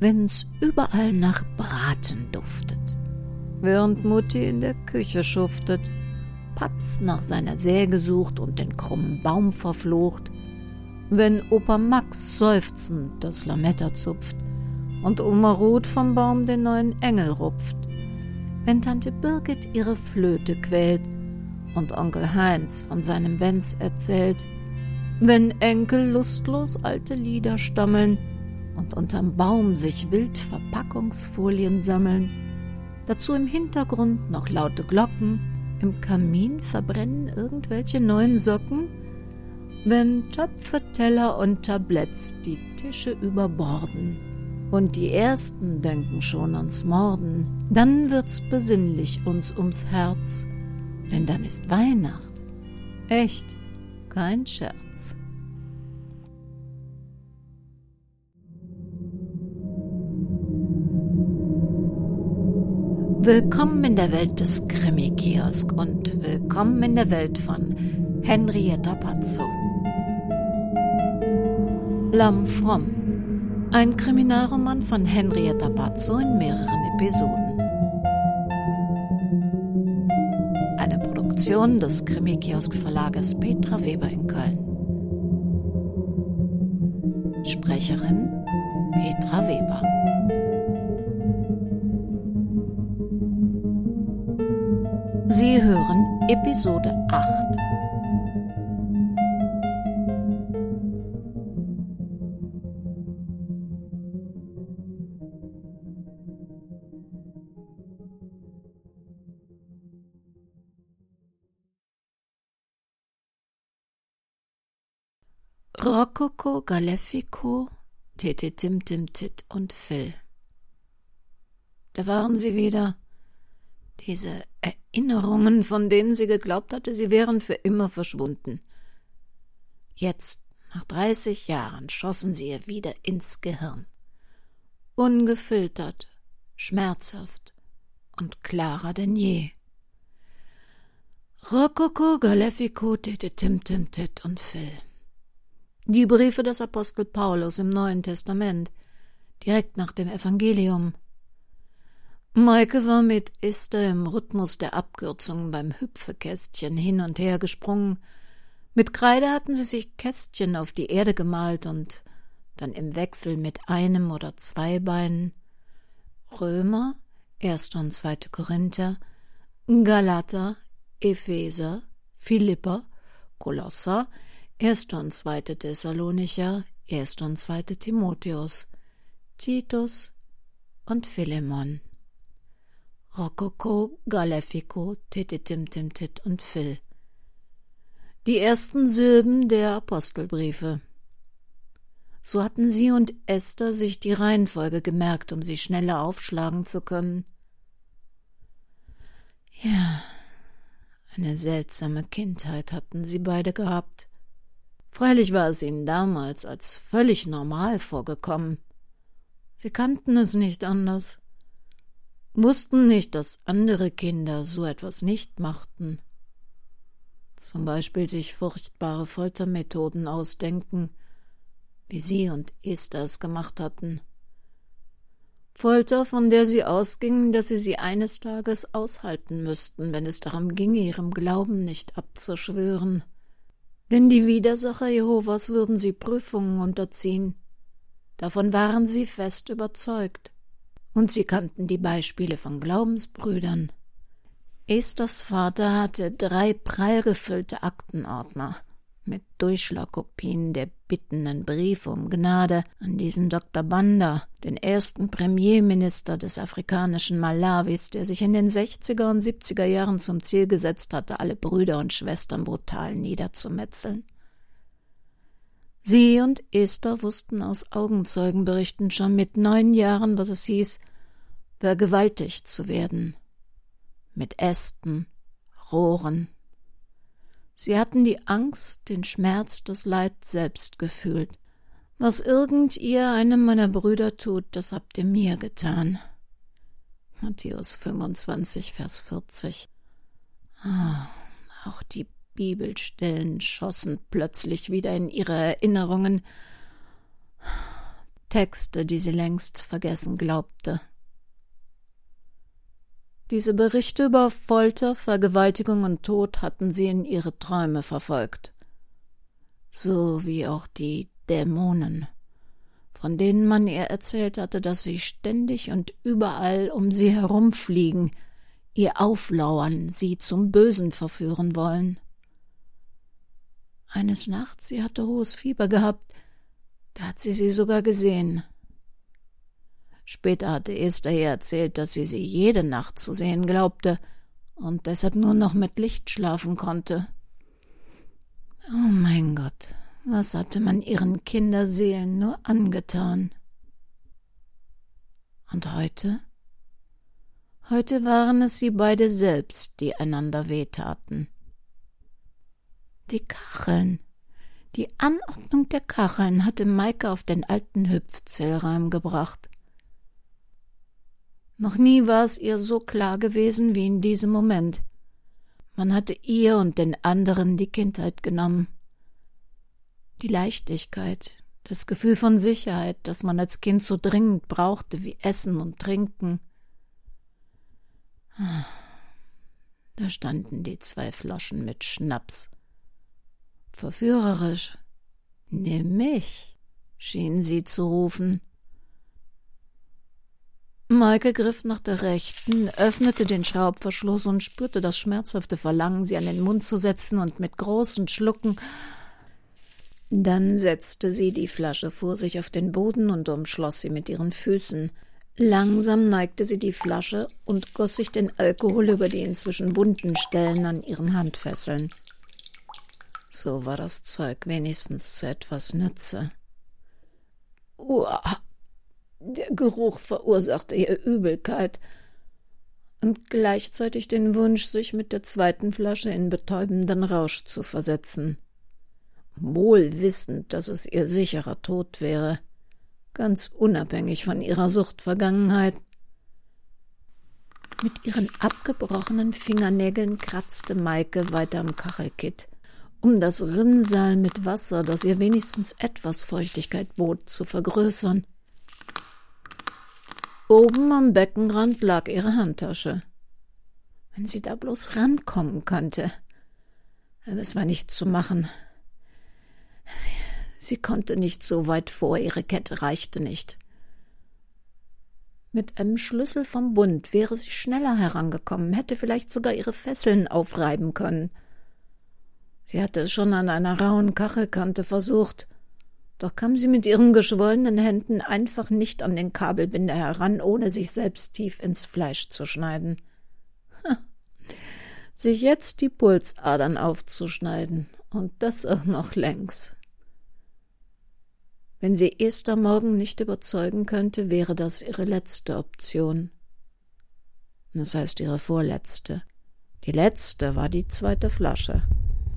wenn's überall nach Braten duftet. Während Mutti in der Küche schuftet, Paps nach seiner Säge sucht und den krummen Baum verflucht, wenn Opa Max seufzend das Lametta zupft und Oma Ruth vom Baum den neuen Engel rupft, wenn Tante Birgit ihre Flöte quält und Onkel Heinz von seinem Benz erzählt, wenn Enkel lustlos alte Lieder stammeln und unterm Baum sich wild Verpackungsfolien sammeln, dazu im Hintergrund noch laute Glocken, im Kamin verbrennen irgendwelche neuen Socken, wenn Töpfe, Teller und Tabletts die Tische überborden und die Ersten denken schon ans Morden, dann wird's besinnlich uns ums Herz, denn dann ist Weihnacht. Echt, kein Scherz. Willkommen in der Welt des Krimi-Kiosk und willkommen in der Welt von Henrietta Pazzo. Lamm Fromm. Ein Kriminalroman von Henrietta Pazzo in mehreren Episoden. Eine Produktion des Krimi-Kiosk-Verlages Petra Weber in Köln. Sprecherin Petra Weber. Sie hören Episode 8. Rokoko, Galefico, Tete Tim Tim Tit und Phil. Da waren sie wieder, diese Erinnerungen, von denen sie geglaubt hatte, sie wären für immer verschwunden. Jetzt, nach dreißig Jahren, schossen sie ihr wieder ins Gehirn. Ungefiltert, schmerzhaft und klarer denn je. Rokoko, Galefico, Tete Tim Tim Tit und Phil. Die Briefe des Apostel Paulus im Neuen Testament, direkt nach dem Evangelium, Maike war mit Esther im Rhythmus der Abkürzungen beim Hüpfekästchen hin und her gesprungen. Mit Kreide hatten sie sich Kästchen auf die Erde gemalt und dann im Wechsel mit einem oder zwei Beinen Römer, erste und zweite Korinther, Galater, Epheser, Philipper, Kolosser, erste und zweite Thessalonicher, erste und zweite Timotheus, Titus und Philemon. Rokoko, Galefico, Tititimtimtit und Phil. Die ersten Silben der Apostelbriefe. So hatten sie und Esther sich die Reihenfolge gemerkt, um sie schneller aufschlagen zu können. Ja, eine seltsame Kindheit hatten sie beide gehabt. Freilich war es ihnen damals als völlig normal vorgekommen. Sie kannten es nicht anders wussten nicht, dass andere Kinder so etwas nicht machten. Zum Beispiel sich furchtbare Foltermethoden ausdenken, wie sie und Esther es gemacht hatten. Folter, von der sie ausgingen, dass sie sie eines Tages aushalten müssten, wenn es darum ginge, ihrem Glauben nicht abzuschwören. Denn die Widersacher Jehovas würden sie Prüfungen unterziehen. Davon waren sie fest überzeugt und sie kannten die Beispiele von Glaubensbrüdern. Esthers Vater hatte drei prall gefüllte Aktenordner mit Durchschlagkopien der bittenden Briefe um Gnade an diesen Dr. Banda, den ersten Premierminister des afrikanischen Malawis, der sich in den 60er und 70er Jahren zum Ziel gesetzt hatte, alle Brüder und Schwestern brutal niederzumetzeln. Sie und Esther wussten aus Augenzeugenberichten schon mit neun Jahren, was es hieß, vergewaltigt zu werden. Mit Ästen, Rohren. Sie hatten die Angst, den Schmerz, das Leid selbst gefühlt. Was irgend ihr einem meiner Brüder tut, das habt ihr mir getan. Matthäus 25, Vers 40. Ah, auch die Bibelstellen schossen plötzlich wieder in ihre Erinnerungen. Texte, die sie längst vergessen glaubte. Diese Berichte über Folter, Vergewaltigung und Tod hatten sie in ihre Träume verfolgt. So wie auch die Dämonen, von denen man ihr erzählt hatte, dass sie ständig und überall um sie herumfliegen, ihr auflauern, sie zum Bösen verführen wollen. Eines Nachts, sie hatte hohes Fieber gehabt, da hat sie sie sogar gesehen. Später hatte Esther ihr erzählt, dass sie sie jede Nacht zu sehen glaubte und deshalb nur noch mit Licht schlafen konnte. Oh mein Gott, was hatte man ihren Kinderseelen nur angetan? Und heute? Heute waren es sie beide selbst, die einander wehtaten. Die Kacheln. Die Anordnung der Kacheln hatte Maike auf den alten Hüpfzählrahmen gebracht. Noch nie war es ihr so klar gewesen wie in diesem Moment. Man hatte ihr und den anderen die Kindheit genommen. Die Leichtigkeit, das Gefühl von Sicherheit, das man als Kind so dringend brauchte wie Essen und Trinken. Da standen die zwei Flaschen mit Schnaps. Verführerisch. Nimm mich, schien sie zu rufen. Maike griff nach der rechten, öffnete den Schraubverschluss und spürte das schmerzhafte Verlangen, sie an den Mund zu setzen und mit großen Schlucken. Dann setzte sie die Flasche vor sich auf den Boden und umschloss sie mit ihren Füßen. Langsam neigte sie die Flasche und goss sich den Alkohol über die inzwischen wunden Stellen an ihren Handfesseln. So war das Zeug wenigstens zu etwas Nütze. Uah, der Geruch verursachte ihr Übelkeit und gleichzeitig den Wunsch, sich mit der zweiten Flasche in betäubenden Rausch zu versetzen. Wohl wissend, dass es ihr sicherer Tod wäre, ganz unabhängig von ihrer Suchtvergangenheit. Mit ihren abgebrochenen Fingernägeln kratzte Maike weiter am Kachelkitt, um das Rinnsal mit Wasser, das ihr wenigstens etwas Feuchtigkeit bot, zu vergrößern. Oben am Beckenrand lag ihre Handtasche. Wenn sie da bloß rankommen könnte. Aber es war nicht zu machen. Sie konnte nicht so weit vor, ihre Kette reichte nicht. Mit einem Schlüssel vom Bund wäre sie schneller herangekommen, hätte vielleicht sogar ihre Fesseln aufreiben können. Sie hatte es schon an einer rauen Kachelkante versucht, doch kam sie mit ihren geschwollenen Händen einfach nicht an den Kabelbinder heran, ohne sich selbst tief ins Fleisch zu schneiden. Sich jetzt die Pulsadern aufzuschneiden, und das auch noch längs. Wenn sie Esther morgen nicht überzeugen könnte, wäre das ihre letzte Option. Das heißt ihre vorletzte. Die letzte war die zweite Flasche.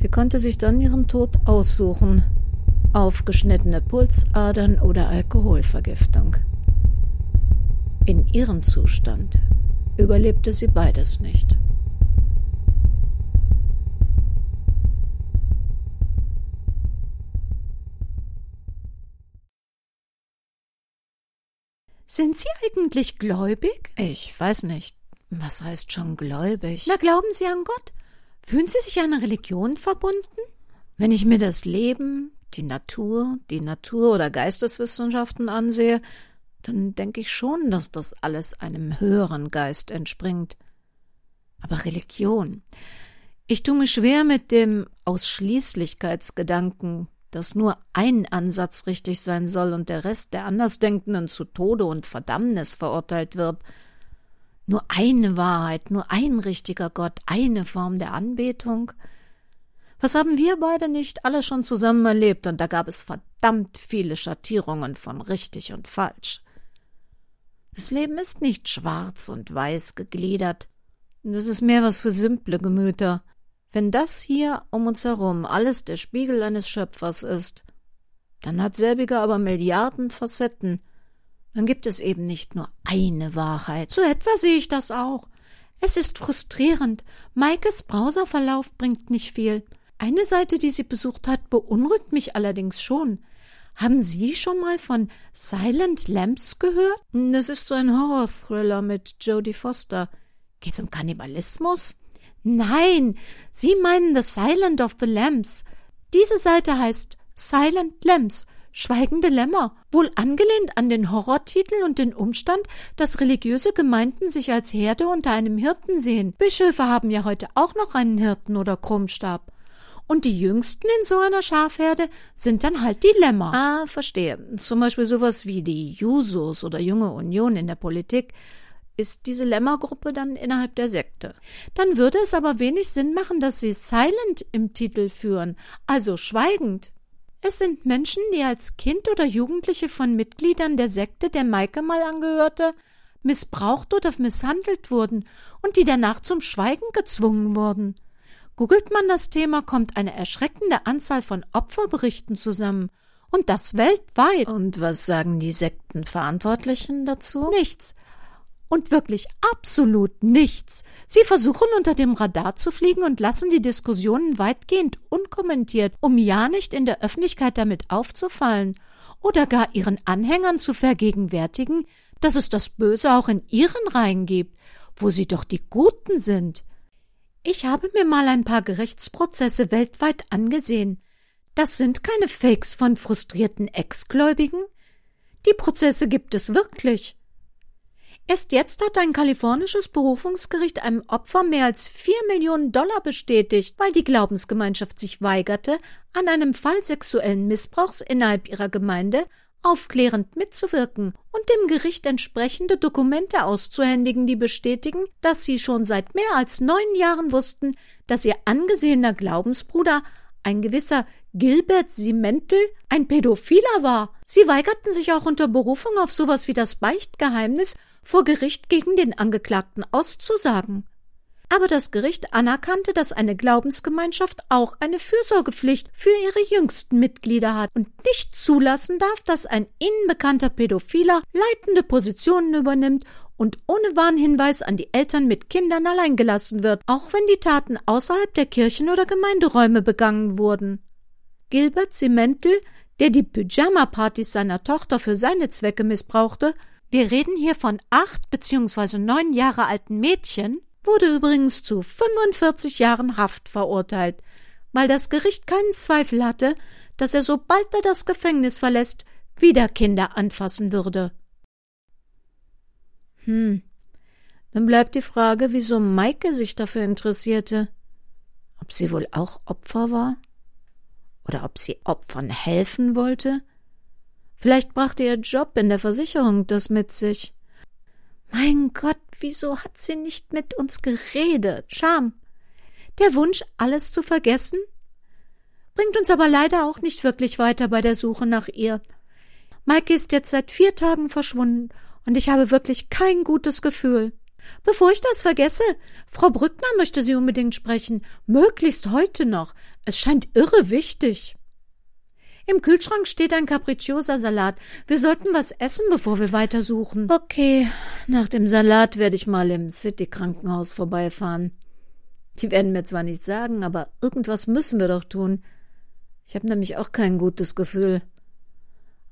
Sie konnte sich dann ihren Tod aussuchen, aufgeschnittene Pulsadern oder Alkoholvergiftung. In ihrem Zustand überlebte sie beides nicht. Sind Sie eigentlich gläubig? Ich weiß nicht. Was heißt schon gläubig? Na, glauben Sie an Gott? Fühlen Sie sich einer Religion verbunden? Wenn ich mir das Leben, die Natur, die Natur- oder Geisteswissenschaften ansehe, dann denke ich schon, dass das alles einem höheren Geist entspringt. Aber Religion. Ich tue mir schwer mit dem Ausschließlichkeitsgedanken, dass nur ein Ansatz richtig sein soll und der Rest der Andersdenkenden zu Tode und Verdammnis verurteilt wird. Nur eine Wahrheit, nur ein richtiger Gott, eine Form der Anbetung – was haben wir beide nicht alle schon zusammen erlebt, und da gab es verdammt viele Schattierungen von richtig und falsch. Das Leben ist nicht schwarz und weiß gegliedert, das ist mehr was für simple Gemüter. Wenn das hier um uns herum alles der Spiegel eines Schöpfers ist, dann hat selbiger aber Milliarden Facetten. Dann gibt es eben nicht nur eine Wahrheit. So etwa sehe ich das auch. Es ist frustrierend. Maikes Browserverlauf bringt nicht viel. Eine Seite, die sie besucht hat, beunruhigt mich allerdings schon. Haben Sie schon mal von Silent Lamps gehört? Das ist so ein Horror-Thriller mit Jodie Foster. Geht's um Kannibalismus? Nein, Sie meinen The Silent of the Lambs. Diese Seite heißt Silent Lambs, Schweigende Lämmer, wohl angelehnt an den Horrortitel und den Umstand, dass religiöse Gemeinden sich als Herde unter einem Hirten sehen. Bischöfe haben ja heute auch noch einen Hirten oder Krummstab. Und die jüngsten in so einer Schafherde sind dann halt die Lämmer. Ah, verstehe. Zum Beispiel sowas wie die Jusos oder Junge Union in der Politik. Ist diese Lämmergruppe dann innerhalb der Sekte? Dann würde es aber wenig Sinn machen, dass sie silent im Titel führen, also schweigend. Es sind Menschen, die als Kind oder Jugendliche von Mitgliedern der Sekte, der Maike mal angehörte, missbraucht oder misshandelt wurden und die danach zum Schweigen gezwungen wurden. Googelt man das Thema, kommt eine erschreckende Anzahl von Opferberichten zusammen. Und das weltweit. Und was sagen die Sektenverantwortlichen dazu? Nichts. Und wirklich absolut nichts. Sie versuchen unter dem Radar zu fliegen und lassen die Diskussionen weitgehend unkommentiert, um ja nicht in der Öffentlichkeit damit aufzufallen oder gar ihren Anhängern zu vergegenwärtigen, dass es das Böse auch in ihren Reihen gibt, wo sie doch die Guten sind. Ich habe mir mal ein paar Gerichtsprozesse weltweit angesehen. Das sind keine Fakes von frustrierten Ex-Gläubigen. Die Prozesse gibt es wirklich. Erst jetzt hat ein kalifornisches Berufungsgericht einem Opfer mehr als vier Millionen Dollar bestätigt, weil die Glaubensgemeinschaft sich weigerte, an einem Fall sexuellen Missbrauchs innerhalb ihrer Gemeinde aufklärend mitzuwirken und dem Gericht entsprechende Dokumente auszuhändigen, die bestätigen, dass sie schon seit mehr als neun Jahren wussten, dass ihr angesehener Glaubensbruder, ein gewisser Gilbert Simentel, ein Pädophiler war. Sie weigerten sich auch unter Berufung auf sowas wie das Beichtgeheimnis vor Gericht gegen den Angeklagten auszusagen aber das Gericht anerkannte, dass eine Glaubensgemeinschaft auch eine Fürsorgepflicht für ihre jüngsten Mitglieder hat und nicht zulassen darf, dass ein ihnen bekannter Pädophiler leitende Positionen übernimmt und ohne Warnhinweis an die Eltern mit Kindern allein gelassen wird, auch wenn die Taten außerhalb der Kirchen oder Gemeinderäume begangen wurden. Gilbert Simentel, der die Pyjama-Partys seiner Tochter für seine Zwecke missbrauchte, wir reden hier von acht bzw. neun Jahre alten Mädchen, wurde übrigens zu 45 Jahren Haft verurteilt, weil das Gericht keinen Zweifel hatte, dass er, sobald er das Gefängnis verlässt, wieder Kinder anfassen würde. Hm, dann bleibt die Frage, wieso Maike sich dafür interessierte. Ob sie wohl auch Opfer war? Oder ob sie Opfern helfen wollte? Vielleicht brachte ihr Job in der Versicherung das mit sich. Mein Gott, wieso hat sie nicht mit uns geredet? Scham. Der Wunsch, alles zu vergessen? Bringt uns aber leider auch nicht wirklich weiter bei der Suche nach ihr. Maike ist jetzt seit vier Tagen verschwunden und ich habe wirklich kein gutes Gefühl. Bevor ich das vergesse, Frau Brückner möchte sie unbedingt sprechen, möglichst heute noch. Es scheint irre wichtig. Im Kühlschrank steht ein Capricciosa-Salat. Wir sollten was essen, bevor wir weitersuchen. Okay, nach dem Salat werde ich mal im City-Krankenhaus vorbeifahren. Die werden mir zwar nichts sagen, aber irgendwas müssen wir doch tun. Ich habe nämlich auch kein gutes Gefühl.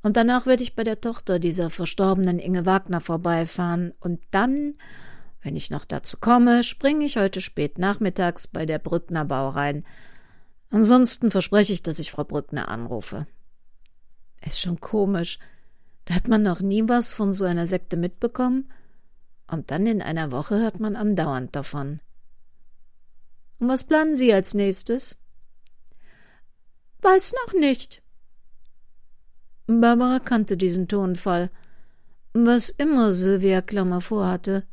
Und danach werde ich bei der Tochter dieser verstorbenen Inge Wagner vorbeifahren. Und dann, wenn ich noch dazu komme, springe ich heute spät nachmittags bei der Brückner Bau rein. Ansonsten verspreche ich, dass ich Frau Brückner anrufe. Ist schon komisch. Da hat man noch nie was von so einer Sekte mitbekommen. Und dann in einer Woche hört man andauernd davon. Und was planen Sie als nächstes? Weiß noch nicht. Barbara kannte diesen Tonfall. Was immer Sylvia Klammer vorhatte,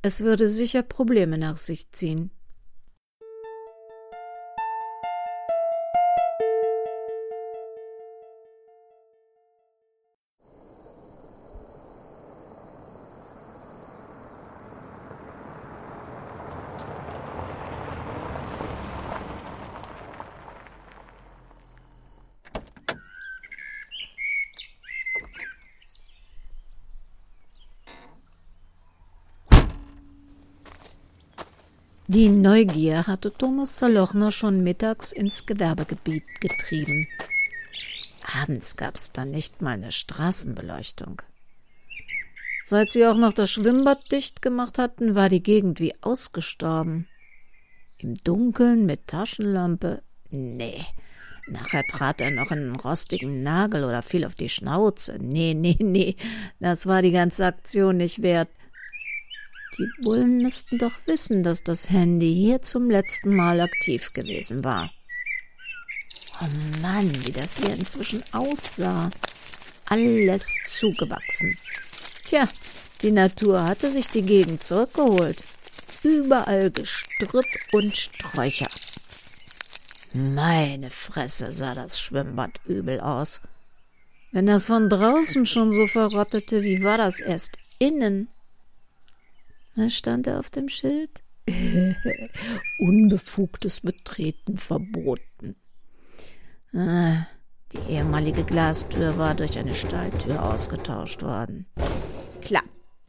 es würde sicher Probleme nach sich ziehen. Die Neugier hatte Thomas Zerlochner schon mittags ins Gewerbegebiet getrieben. Abends gab's dann nicht mal eine Straßenbeleuchtung. Seit sie auch noch das Schwimmbad dicht gemacht hatten, war die Gegend wie ausgestorben. Im Dunkeln mit Taschenlampe? Nee. Nachher trat er noch in einen rostigen Nagel oder fiel auf die Schnauze. Nee, nee, nee. Das war die ganze Aktion nicht wert. Die Bullen müssten doch wissen, dass das Handy hier zum letzten Mal aktiv gewesen war. Oh Mann, wie das hier inzwischen aussah. Alles zugewachsen. Tja, die Natur hatte sich die Gegend zurückgeholt. Überall Gestrüpp und Sträucher. Meine Fresse sah das Schwimmbad übel aus. Wenn das von draußen schon so verrottete, wie war das erst innen? Was stand da auf dem Schild? Unbefugtes Betreten verboten. Ah, die ehemalige Glastür war durch eine Stahltür ausgetauscht worden. Klar,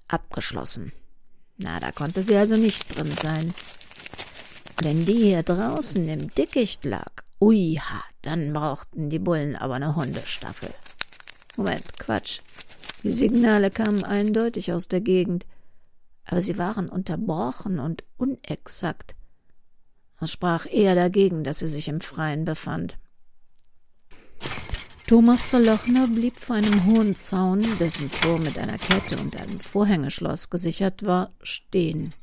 abgeschlossen. Na, da konnte sie also nicht drin sein. Wenn die hier draußen im Dickicht lag, ui, ha, dann brauchten die Bullen aber eine Hundestaffel. Moment, Quatsch. Die Signale kamen eindeutig aus der Gegend, aber sie waren unterbrochen und unexakt. Das sprach eher dagegen, dass sie sich im Freien befand. Thomas Zerlochner blieb vor einem hohen Zaun, dessen Tor mit einer Kette und einem Vorhängeschloss gesichert war, stehen.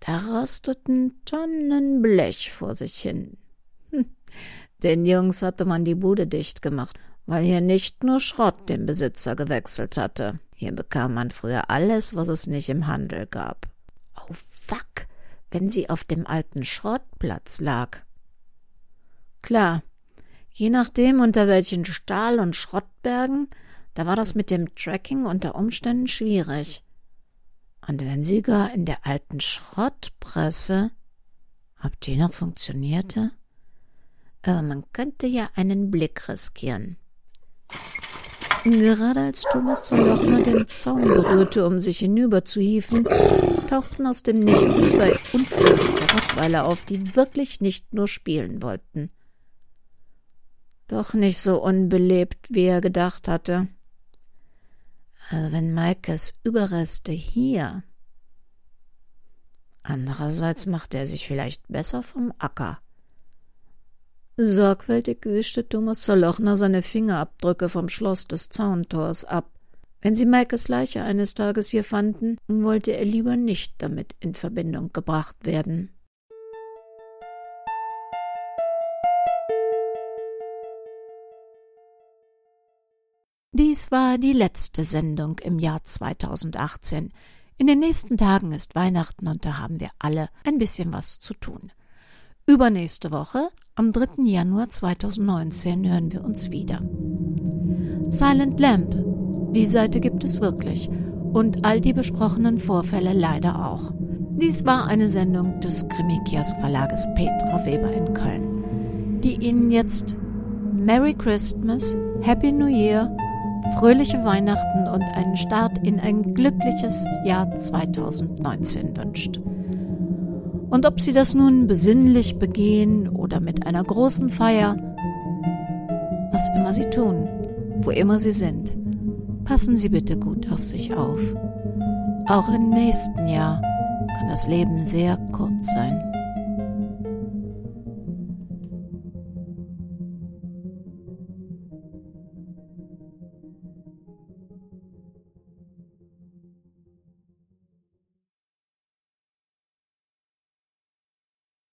Da rosteten Tonnen Blech vor sich hin. Hm. Den Jungs hatte man die Bude dicht gemacht, weil hier nicht nur Schrott den Besitzer gewechselt hatte. Hier bekam man früher alles, was es nicht im Handel gab. Oh fuck, wenn sie auf dem alten Schrottplatz lag. Klar, je nachdem unter welchen Stahl- und Schrottbergen, da war das mit dem Tracking unter Umständen schwierig. Und wenn sie gar in der alten Schrottpresse, ob die noch funktionierte? Aber man könnte ja einen Blick riskieren. Gerade als Thomas zum Lochner den Zaun berührte, um sich hinüber zu hieven, tauchten aus dem Nichts zwei unfreundliche Rottweiler auf, die wirklich nicht nur spielen wollten. Doch nicht so unbelebt, wie er gedacht hatte. Also wenn Maikes Überreste hier. Andererseits machte er sich vielleicht besser vom Acker. Sorgfältig wischte Thomas Zerlochner seine Fingerabdrücke vom Schloss des Zauntors ab. Wenn sie Maikes Leiche eines Tages hier fanden, wollte er lieber nicht damit in Verbindung gebracht werden. Dies war die letzte Sendung im Jahr 2018. In den nächsten Tagen ist Weihnachten und da haben wir alle ein bisschen was zu tun. Übernächste Woche am 3. Januar 2019 hören wir uns wieder. Silent Lamp. Die Seite gibt es wirklich. Und all die besprochenen Vorfälle leider auch. Dies war eine Sendung des Krimikias Verlages Petra Weber in Köln, die Ihnen jetzt Merry Christmas, Happy New Year, fröhliche Weihnachten und einen Start in ein glückliches Jahr 2019 wünscht. Und ob Sie das nun besinnlich begehen oder mit einer großen Feier, was immer Sie tun, wo immer Sie sind, passen Sie bitte gut auf sich auf. Auch im nächsten Jahr kann das Leben sehr kurz sein.